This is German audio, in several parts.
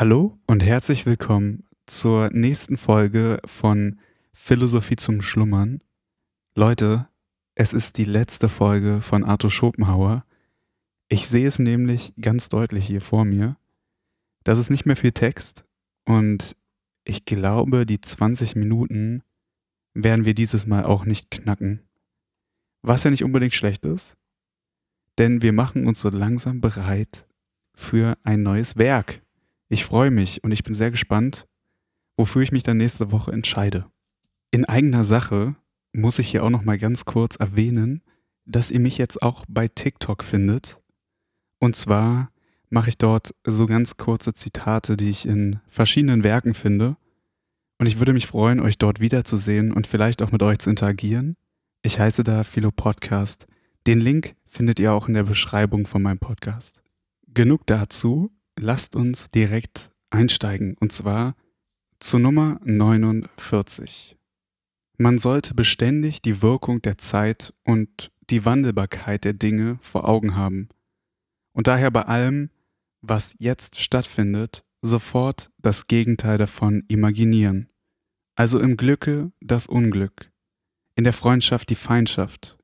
Hallo und herzlich willkommen zur nächsten Folge von Philosophie zum Schlummern. Leute, es ist die letzte Folge von Arthur Schopenhauer. Ich sehe es nämlich ganz deutlich hier vor mir. Das ist nicht mehr viel Text und ich glaube, die 20 Minuten werden wir dieses Mal auch nicht knacken. Was ja nicht unbedingt schlecht ist, denn wir machen uns so langsam bereit für ein neues Werk. Ich freue mich und ich bin sehr gespannt, wofür ich mich dann nächste Woche entscheide. In eigener Sache muss ich hier auch noch mal ganz kurz erwähnen, dass ihr mich jetzt auch bei TikTok findet. Und zwar mache ich dort so ganz kurze Zitate, die ich in verschiedenen Werken finde. Und ich würde mich freuen, euch dort wiederzusehen und vielleicht auch mit euch zu interagieren. Ich heiße da Philo Podcast. Den Link findet ihr auch in der Beschreibung von meinem Podcast. Genug dazu lasst uns direkt einsteigen und zwar zu Nummer 49. Man sollte beständig die Wirkung der Zeit und die Wandelbarkeit der Dinge vor Augen haben und daher bei allem, was jetzt stattfindet, sofort das Gegenteil davon imaginieren. Also im Glücke das Unglück, in der Freundschaft die Feindschaft,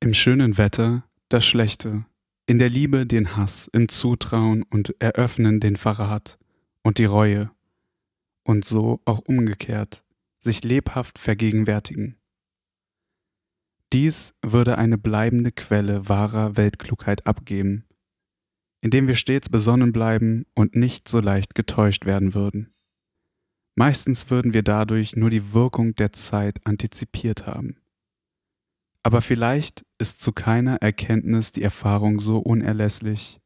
im schönen Wetter das Schlechte, in der Liebe den Hass, im Zutrauen und Eröffnen den Verrat und die Reue. Und so auch umgekehrt, sich lebhaft vergegenwärtigen. Dies würde eine bleibende Quelle wahrer Weltklugheit abgeben, indem wir stets besonnen bleiben und nicht so leicht getäuscht werden würden. Meistens würden wir dadurch nur die Wirkung der Zeit antizipiert haben. Aber vielleicht ist zu keiner Erkenntnis die Erfahrung so unerlässlich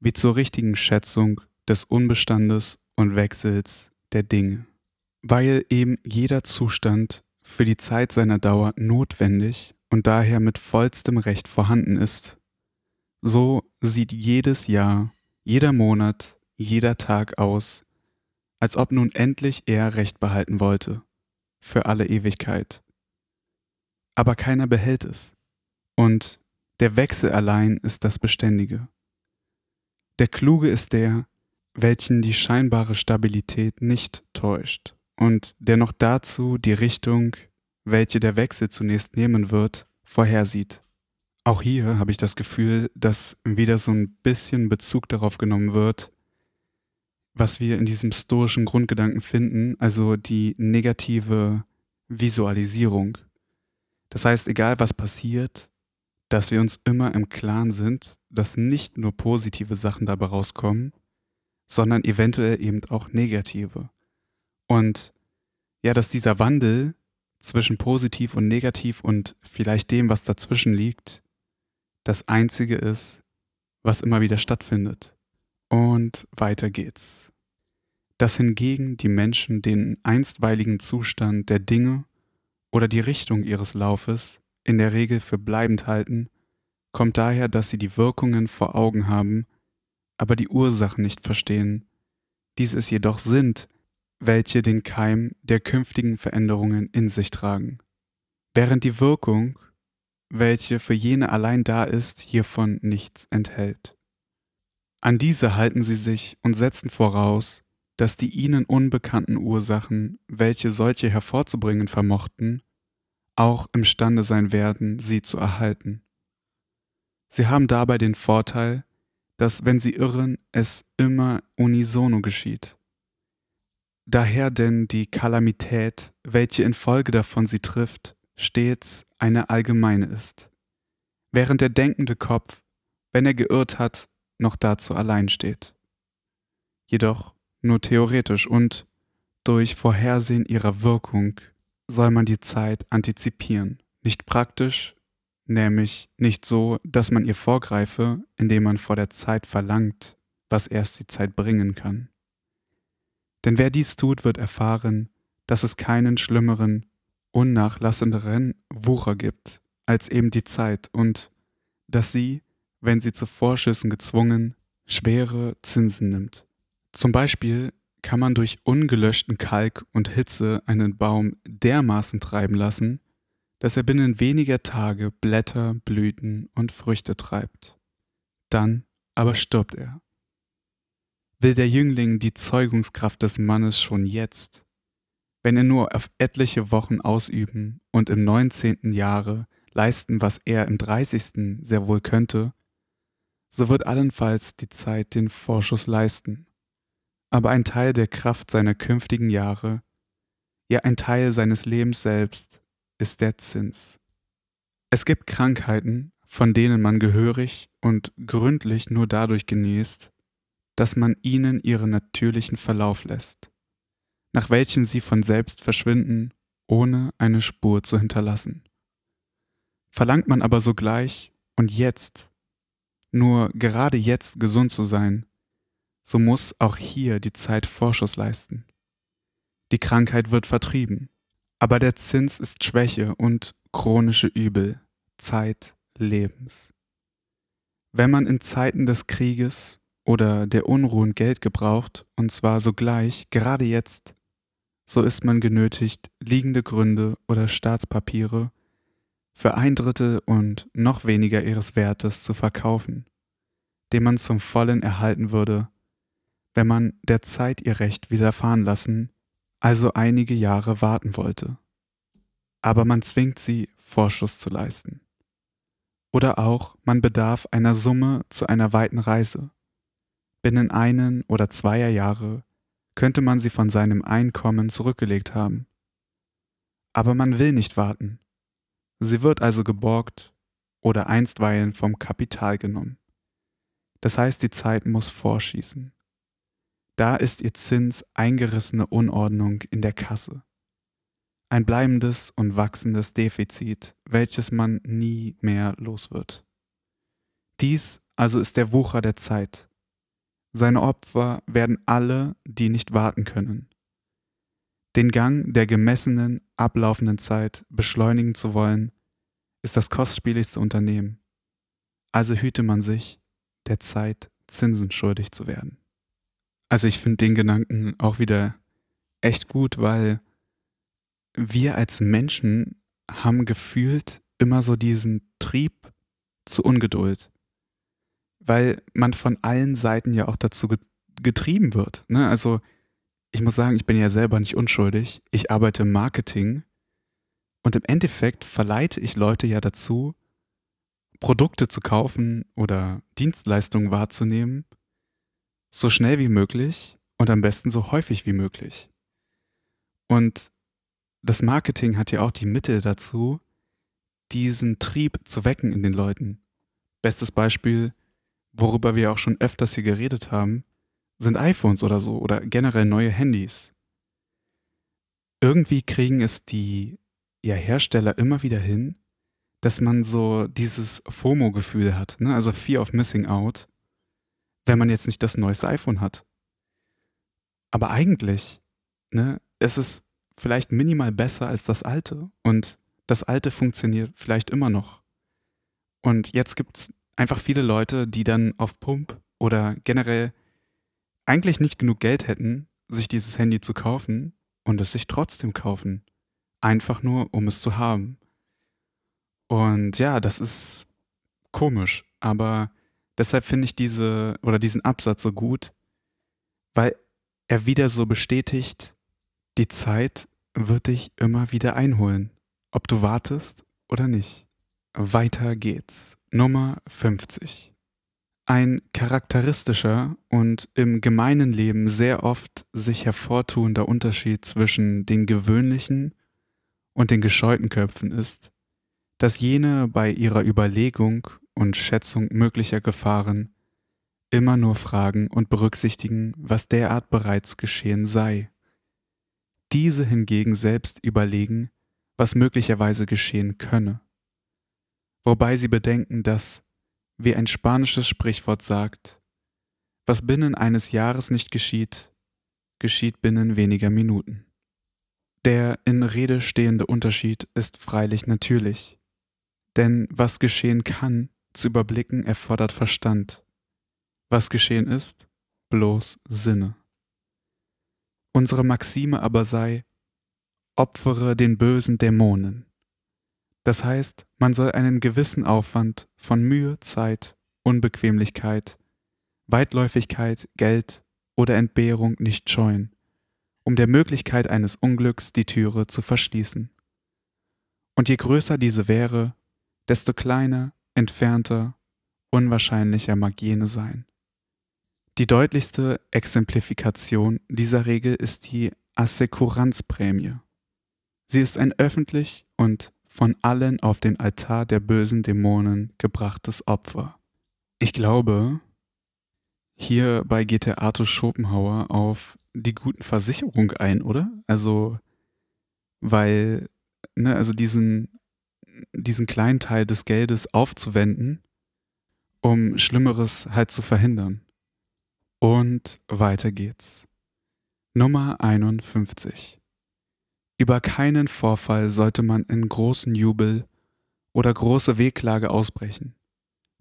wie zur richtigen Schätzung des Unbestandes und Wechsels der Dinge. Weil eben jeder Zustand für die Zeit seiner Dauer notwendig und daher mit vollstem Recht vorhanden ist, so sieht jedes Jahr, jeder Monat, jeder Tag aus, als ob nun endlich er Recht behalten wollte, für alle Ewigkeit aber keiner behält es. Und der Wechsel allein ist das Beständige. Der Kluge ist der, welchen die scheinbare Stabilität nicht täuscht und der noch dazu die Richtung, welche der Wechsel zunächst nehmen wird, vorhersieht. Auch hier habe ich das Gefühl, dass wieder so ein bisschen Bezug darauf genommen wird, was wir in diesem stoischen Grundgedanken finden, also die negative Visualisierung. Das heißt, egal was passiert, dass wir uns immer im Klaren sind, dass nicht nur positive Sachen dabei rauskommen, sondern eventuell eben auch negative. Und ja, dass dieser Wandel zwischen positiv und negativ und vielleicht dem, was dazwischen liegt, das Einzige ist, was immer wieder stattfindet. Und weiter geht's. Dass hingegen die Menschen den einstweiligen Zustand der Dinge oder die Richtung ihres Laufes in der Regel für bleibend halten, kommt daher, dass sie die Wirkungen vor Augen haben, aber die Ursachen nicht verstehen, dies es jedoch sind, welche den Keim der künftigen Veränderungen in sich tragen, während die Wirkung, welche für jene allein da ist, hiervon nichts enthält. An diese halten sie sich und setzen voraus, dass die ihnen unbekannten Ursachen, welche solche hervorzubringen vermochten, auch imstande sein werden, sie zu erhalten. Sie haben dabei den Vorteil, dass wenn sie irren, es immer unisono geschieht. Daher denn die Kalamität, welche infolge davon sie trifft, stets eine allgemeine ist, während der denkende Kopf, wenn er geirrt hat, noch dazu allein steht. Jedoch nur theoretisch und durch Vorhersehen ihrer Wirkung soll man die Zeit antizipieren. Nicht praktisch, nämlich nicht so, dass man ihr vorgreife, indem man vor der Zeit verlangt, was erst die Zeit bringen kann. Denn wer dies tut, wird erfahren, dass es keinen schlimmeren, unnachlassenderen Wucher gibt als eben die Zeit und dass sie, wenn sie zu Vorschüssen gezwungen, schwere Zinsen nimmt. Zum Beispiel kann man durch ungelöschten Kalk und Hitze einen Baum dermaßen treiben lassen, dass er binnen weniger Tage Blätter, Blüten und Früchte treibt. Dann aber stirbt er. will der Jüngling die Zeugungskraft des Mannes schon jetzt, wenn er nur auf etliche Wochen ausüben und im neunzehnten Jahre leisten, was er im dreißigsten sehr wohl könnte, so wird allenfalls die Zeit den Vorschuss leisten. Aber ein Teil der Kraft seiner künftigen Jahre, ja ein Teil seines Lebens selbst, ist der Zins. Es gibt Krankheiten, von denen man gehörig und gründlich nur dadurch genießt, dass man ihnen ihren natürlichen Verlauf lässt, nach welchen sie von selbst verschwinden, ohne eine Spur zu hinterlassen. Verlangt man aber sogleich und jetzt, nur gerade jetzt gesund zu sein, so muss auch hier die Zeit Vorschuss leisten. Die Krankheit wird vertrieben, aber der Zins ist Schwäche und chronische Übel, Zeit Lebens. Wenn man in Zeiten des Krieges oder der Unruhen Geld gebraucht, und zwar sogleich, gerade jetzt, so ist man genötigt, liegende Gründe oder Staatspapiere für ein Drittel und noch weniger ihres Wertes zu verkaufen, den man zum vollen erhalten würde, wenn man der Zeit ihr Recht widerfahren lassen, also einige Jahre warten wollte. Aber man zwingt sie, Vorschuss zu leisten. Oder auch, man bedarf einer Summe zu einer weiten Reise. Binnen einen oder zweier Jahre könnte man sie von seinem Einkommen zurückgelegt haben. Aber man will nicht warten, Sie wird also geborgt oder einstweilen vom Kapital genommen. Das heißt, die Zeit muss vorschießen. Da ist ihr Zins eingerissene Unordnung in der Kasse. Ein bleibendes und wachsendes Defizit, welches man nie mehr los wird. Dies also ist der Wucher der Zeit. Seine Opfer werden alle, die nicht warten können. Den Gang der gemessenen, ablaufenden Zeit beschleunigen zu wollen, ist das kostspieligste Unternehmen. Also hüte man sich, der Zeit Zinsen schuldig zu werden. Also ich finde den Gedanken auch wieder echt gut, weil wir als Menschen haben gefühlt immer so diesen Trieb zu Ungeduld, weil man von allen Seiten ja auch dazu getrieben wird. Ne? Also ich muss sagen, ich bin ja selber nicht unschuldig. Ich arbeite im Marketing und im Endeffekt verleite ich Leute ja dazu, Produkte zu kaufen oder Dienstleistungen wahrzunehmen, so schnell wie möglich und am besten so häufig wie möglich. Und das Marketing hat ja auch die Mittel dazu, diesen Trieb zu wecken in den Leuten. Bestes Beispiel, worüber wir auch schon öfters hier geredet haben, sind iPhones oder so oder generell neue Handys. Irgendwie kriegen es die ja, Hersteller immer wieder hin, dass man so dieses FOMO-Gefühl hat, ne? also Fear of Missing Out, wenn man jetzt nicht das neueste iPhone hat. Aber eigentlich, ne, ist es vielleicht minimal besser als das alte und das alte funktioniert vielleicht immer noch. Und jetzt gibt es einfach viele Leute, die dann auf Pump oder generell eigentlich nicht genug Geld hätten, sich dieses Handy zu kaufen und es sich trotzdem kaufen. Einfach nur, um es zu haben. Und ja, das ist komisch, aber deshalb finde ich diese oder diesen Absatz so gut, weil er wieder so bestätigt, die Zeit wird dich immer wieder einholen, ob du wartest oder nicht. Weiter geht's. Nummer 50. Ein charakteristischer und im gemeinen Leben sehr oft sich hervortuender Unterschied zwischen den gewöhnlichen und den gescheuten Köpfen ist, dass jene bei ihrer Überlegung und Schätzung möglicher Gefahren immer nur fragen und berücksichtigen, was derart bereits geschehen sei. Diese hingegen selbst überlegen, was möglicherweise geschehen könne. Wobei sie bedenken, dass, wie ein spanisches Sprichwort sagt, was binnen eines Jahres nicht geschieht, geschieht binnen weniger Minuten. Der in Rede stehende Unterschied ist freilich natürlich, denn was geschehen kann, zu überblicken erfordert Verstand. Was geschehen ist, bloß Sinne. Unsere Maxime aber sei, opfere den bösen Dämonen. Das heißt, man soll einen gewissen Aufwand von Mühe, Zeit, Unbequemlichkeit, Weitläufigkeit, Geld oder Entbehrung nicht scheuen, um der Möglichkeit eines Unglücks die Türe zu verschließen. Und je größer diese wäre, desto kleiner, entfernter, unwahrscheinlicher mag jene sein. Die deutlichste Exemplifikation dieser Regel ist die Assekuranzprämie. Sie ist ein öffentlich und von allen auf den Altar der bösen Dämonen gebrachtes Opfer. Ich glaube, hierbei geht der Arthur Schopenhauer auf die guten Versicherung ein, oder? Also, weil, ne, also diesen, diesen kleinen Teil des Geldes aufzuwenden, um Schlimmeres halt zu verhindern. Und weiter geht's. Nummer 51. Über keinen Vorfall sollte man in großen Jubel oder große Wehklage ausbrechen,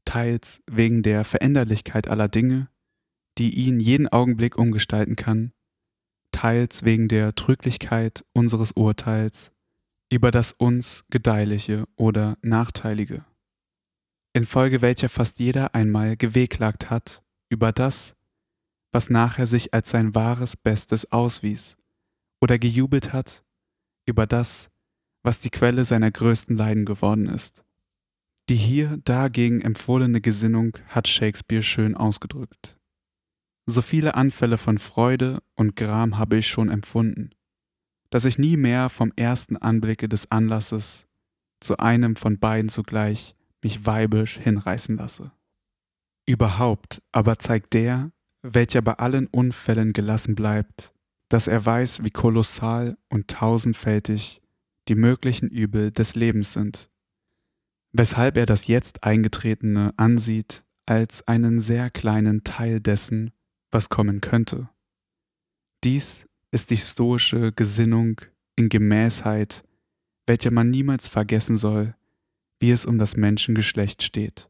teils wegen der Veränderlichkeit aller Dinge, die ihn jeden Augenblick umgestalten kann, teils wegen der Trüglichkeit unseres Urteils über das uns Gedeihliche oder Nachteilige, infolge welcher fast jeder einmal gewehklagt hat über das, was nachher sich als sein wahres Bestes auswies, oder gejubelt hat über das, was die Quelle seiner größten Leiden geworden ist. Die hier dagegen empfohlene Gesinnung hat Shakespeare schön ausgedrückt. So viele Anfälle von Freude und Gram habe ich schon empfunden, dass ich nie mehr vom ersten Anblicke des Anlasses zu einem von beiden zugleich mich weibisch hinreißen lasse. Überhaupt aber zeigt der, welcher bei allen Unfällen gelassen bleibt, dass er weiß, wie kolossal und tausendfältig die möglichen Übel des Lebens sind, weshalb er das jetzt eingetretene ansieht als einen sehr kleinen Teil dessen, was kommen könnte. Dies ist die stoische Gesinnung in Gemäßheit, welche man niemals vergessen soll, wie es um das Menschengeschlecht steht,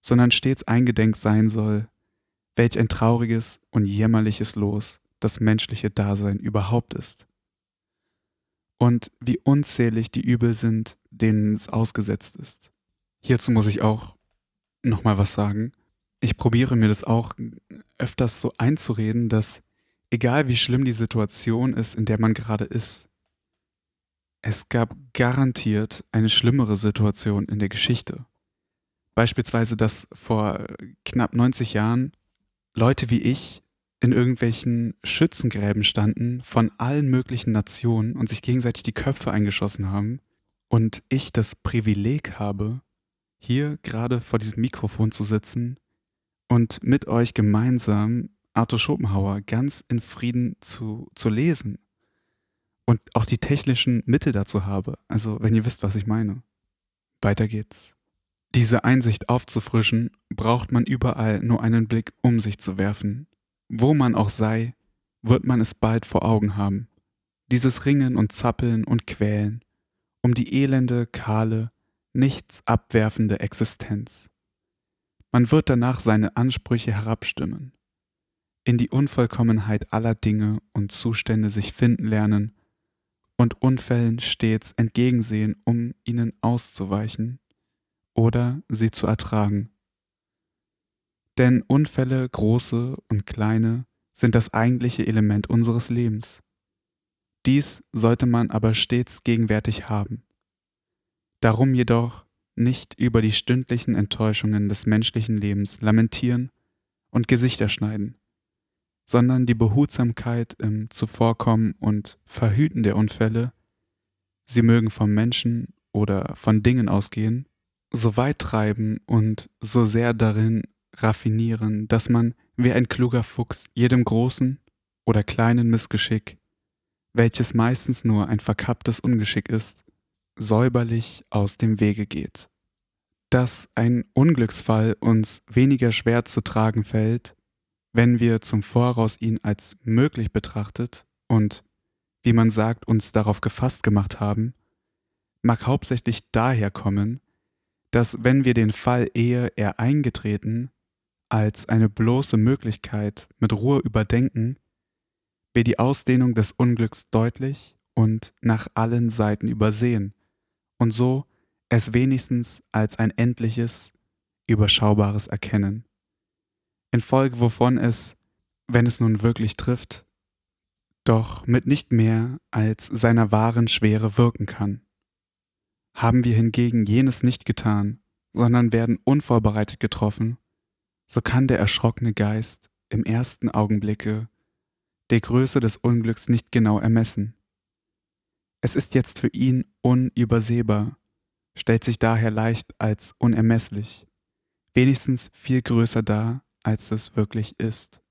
sondern stets eingedenk sein soll, welch ein trauriges und jämmerliches Los das menschliche Dasein überhaupt ist. Und wie unzählig die Übel sind, denen es ausgesetzt ist. Hierzu muss ich auch nochmal was sagen. Ich probiere mir das auch öfters so einzureden, dass egal wie schlimm die Situation ist, in der man gerade ist, es gab garantiert eine schlimmere Situation in der Geschichte. Beispielsweise, dass vor knapp 90 Jahren Leute wie ich in irgendwelchen Schützengräben standen von allen möglichen Nationen und sich gegenseitig die Köpfe eingeschossen haben und ich das Privileg habe, hier gerade vor diesem Mikrofon zu sitzen und mit euch gemeinsam Arthur Schopenhauer ganz in Frieden zu, zu lesen und auch die technischen Mittel dazu habe. Also, wenn ihr wisst, was ich meine. Weiter geht's. Diese Einsicht aufzufrischen, braucht man überall nur einen Blick um sich zu werfen, wo man auch sei, wird man es bald vor Augen haben. Dieses Ringen und Zappeln und Quälen um die elende, kahle, nichts abwerfende Existenz. Man wird danach seine Ansprüche herabstimmen, in die Unvollkommenheit aller Dinge und Zustände sich finden lernen und Unfällen stets entgegensehen, um ihnen auszuweichen oder sie zu ertragen. Denn Unfälle, große und kleine, sind das eigentliche Element unseres Lebens. Dies sollte man aber stets gegenwärtig haben. Darum jedoch nicht über die stündlichen Enttäuschungen des menschlichen Lebens lamentieren und Gesichter schneiden, sondern die Behutsamkeit im Zuvorkommen und Verhüten der Unfälle, sie mögen vom Menschen oder von Dingen ausgehen, so weit treiben und so sehr darin raffinieren, dass man wie ein kluger Fuchs jedem großen oder kleinen Missgeschick, welches meistens nur ein verkapptes Ungeschick ist, säuberlich aus dem Wege geht. Dass ein Unglücksfall uns weniger schwer zu tragen fällt, wenn wir zum Voraus ihn als möglich betrachtet und, wie man sagt, uns darauf gefasst gemacht haben, mag hauptsächlich daher kommen, dass wenn wir den Fall ehe er eingetreten, als eine bloße Möglichkeit mit Ruhe überdenken, wir die Ausdehnung des Unglücks deutlich und nach allen Seiten übersehen und so es wenigstens als ein endliches, überschaubares erkennen, infolge wovon es, wenn es nun wirklich trifft, doch mit nicht mehr als seiner wahren Schwere wirken kann. Haben wir hingegen jenes nicht getan, sondern werden unvorbereitet getroffen, so kann der erschrockene Geist im ersten Augenblicke der Größe des Unglücks nicht genau ermessen. Es ist jetzt für ihn unübersehbar, stellt sich daher leicht als unermesslich, wenigstens viel größer dar, als es wirklich ist.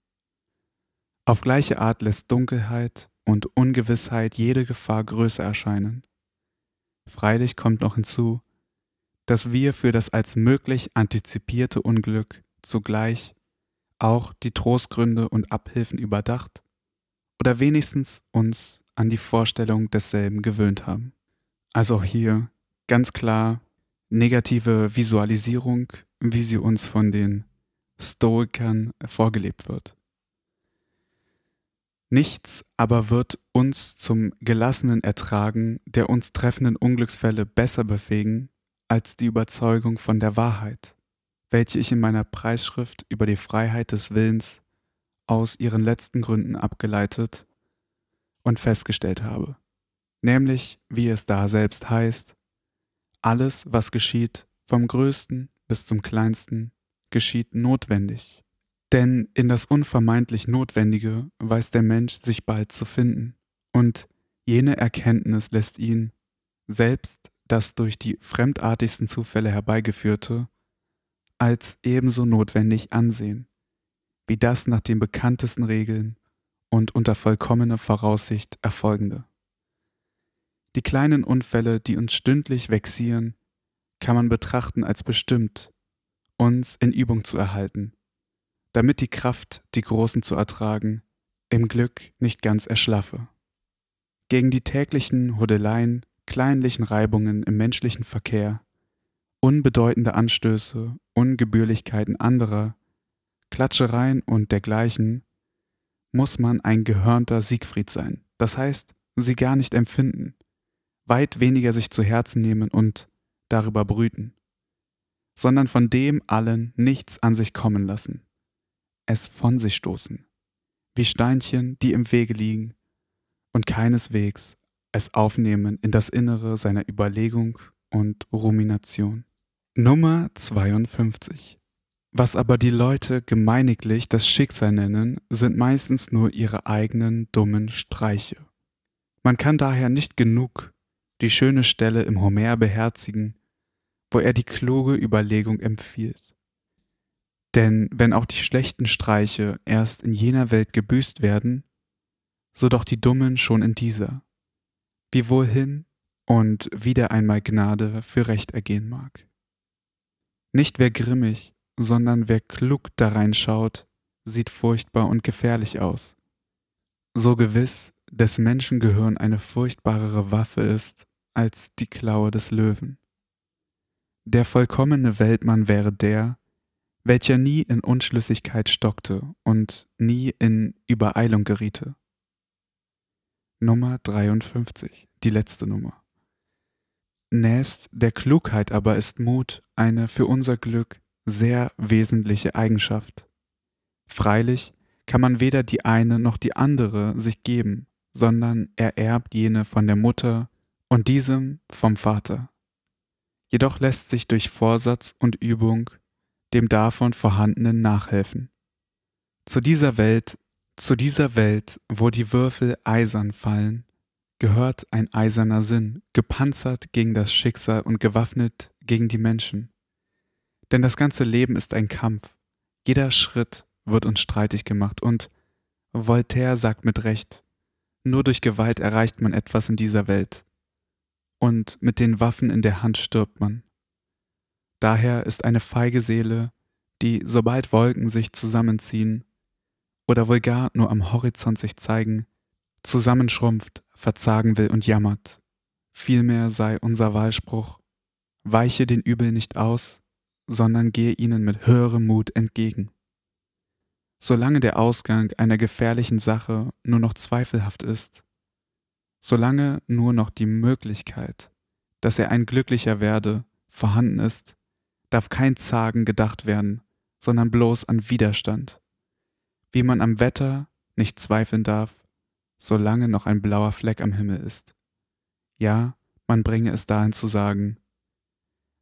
Auf gleiche Art lässt Dunkelheit und Ungewissheit jede Gefahr größer erscheinen. Freilich kommt noch hinzu, dass wir für das als möglich antizipierte Unglück zugleich auch die Trostgründe und Abhilfen überdacht oder wenigstens uns an die Vorstellung desselben gewöhnt haben. Also auch hier ganz klar negative Visualisierung, wie sie uns von den Stoikern vorgelebt wird. Nichts aber wird uns zum gelassenen Ertragen der uns treffenden Unglücksfälle besser befähigen als die Überzeugung von der Wahrheit, welche ich in meiner Preisschrift über die Freiheit des Willens aus ihren letzten Gründen abgeleitet und festgestellt habe, nämlich, wie es da selbst heißt, alles, was geschieht, vom Größten bis zum Kleinsten, geschieht notwendig. Denn in das unvermeintlich Notwendige weiß der Mensch sich bald zu finden, und jene Erkenntnis lässt ihn, selbst das durch die fremdartigsten Zufälle herbeigeführte, als ebenso notwendig ansehen, wie das nach den bekanntesten Regeln und unter vollkommener Voraussicht erfolgende. Die kleinen Unfälle, die uns stündlich vexieren, kann man betrachten als bestimmt, uns in Übung zu erhalten, damit die Kraft, die großen zu ertragen, im Glück nicht ganz erschlaffe. Gegen die täglichen Hudeleien, kleinlichen Reibungen im menschlichen Verkehr, unbedeutende Anstöße, Ungebührlichkeiten anderer, Klatschereien und dergleichen, muss man ein gehörnter Siegfried sein, das heißt, sie gar nicht empfinden, weit weniger sich zu Herzen nehmen und darüber brüten, sondern von dem allen nichts an sich kommen lassen, es von sich stoßen, wie Steinchen, die im Wege liegen, und keineswegs es aufnehmen in das Innere seiner Überlegung und Rumination. Nummer 52 Was aber die Leute gemeiniglich das Schicksal nennen, sind meistens nur ihre eigenen dummen Streiche. Man kann daher nicht genug die schöne Stelle im Homer beherzigen, wo er die kluge Überlegung empfiehlt. Denn wenn auch die schlechten Streiche erst in jener Welt gebüßt werden, so doch die dummen schon in dieser, wie wohin und wieder einmal Gnade für Recht ergehen mag. Nicht wer grimmig, sondern wer klug darein schaut, sieht furchtbar und gefährlich aus. So gewiss des Menschen Gehirn eine furchtbarere Waffe ist als die Klaue des Löwen. Der vollkommene Weltmann wäre der, welcher nie in Unschlüssigkeit stockte und nie in Übereilung geriete. Nummer 53, die letzte Nummer. Nächst der Klugheit aber ist Mut eine für unser Glück sehr wesentliche Eigenschaft. Freilich kann man weder die eine noch die andere sich geben, sondern er erbt jene von der Mutter und diesem vom Vater. Jedoch lässt sich durch Vorsatz und Übung dem davon vorhandenen nachhelfen. Zu dieser Welt, zu dieser Welt, wo die Würfel eisern fallen, gehört ein eiserner Sinn, gepanzert gegen das Schicksal und gewaffnet gegen die Menschen. Denn das ganze Leben ist ein Kampf, jeder Schritt wird uns streitig gemacht und Voltaire sagt mit Recht, nur durch Gewalt erreicht man etwas in dieser Welt und mit den Waffen in der Hand stirbt man. Daher ist eine feige Seele, die, sobald Wolken sich zusammenziehen oder wohl gar nur am Horizont sich zeigen, zusammenschrumpft, verzagen will und jammert. Vielmehr sei unser Wahlspruch, weiche den Übel nicht aus, sondern gehe ihnen mit höherem Mut entgegen. Solange der Ausgang einer gefährlichen Sache nur noch zweifelhaft ist, Solange nur noch die Möglichkeit, dass er ein Glücklicher werde, vorhanden ist, darf kein Zagen gedacht werden, sondern bloß an Widerstand. wie man am Wetter nicht zweifeln darf, solange noch ein blauer Fleck am Himmel ist. Ja, man bringe es dahin zu sagen,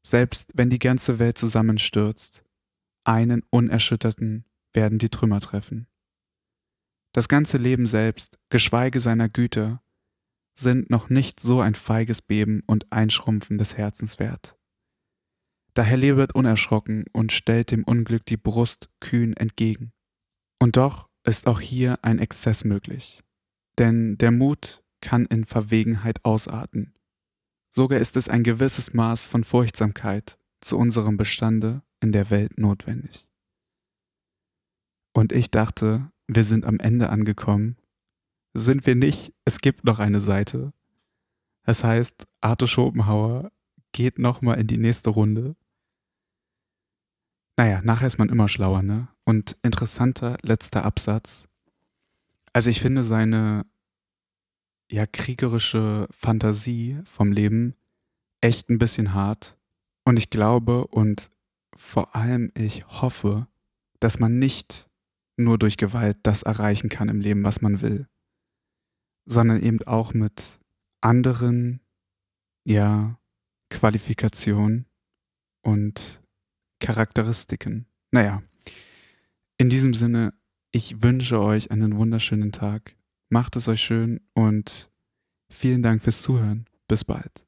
selbst wenn die ganze Welt zusammenstürzt, einen Unerschütterten werden die Trümmer treffen. Das ganze Leben selbst, geschweige seiner Güte, sind noch nicht so ein feiges Beben und Einschrumpfen des Herzens wert. Daher lebet unerschrocken und stellt dem Unglück die Brust kühn entgegen. Und doch ist auch hier ein Exzess möglich. Denn der Mut kann in Verwegenheit ausarten. Sogar ist es ein gewisses Maß von Furchtsamkeit zu unserem Bestande in der Welt notwendig. Und ich dachte, wir sind am Ende angekommen. Sind wir nicht, es gibt noch eine Seite. Es heißt, Arthur Schopenhauer geht nochmal in die nächste Runde naja, nachher ist man immer schlauer, ne? Und interessanter letzter Absatz. Also ich finde seine ja kriegerische Fantasie vom Leben echt ein bisschen hart. Und ich glaube und vor allem ich hoffe, dass man nicht nur durch Gewalt das erreichen kann im Leben, was man will, sondern eben auch mit anderen, ja, Qualifikationen und Charakteristiken. Naja, in diesem Sinne, ich wünsche euch einen wunderschönen Tag. Macht es euch schön und vielen Dank fürs Zuhören. Bis bald.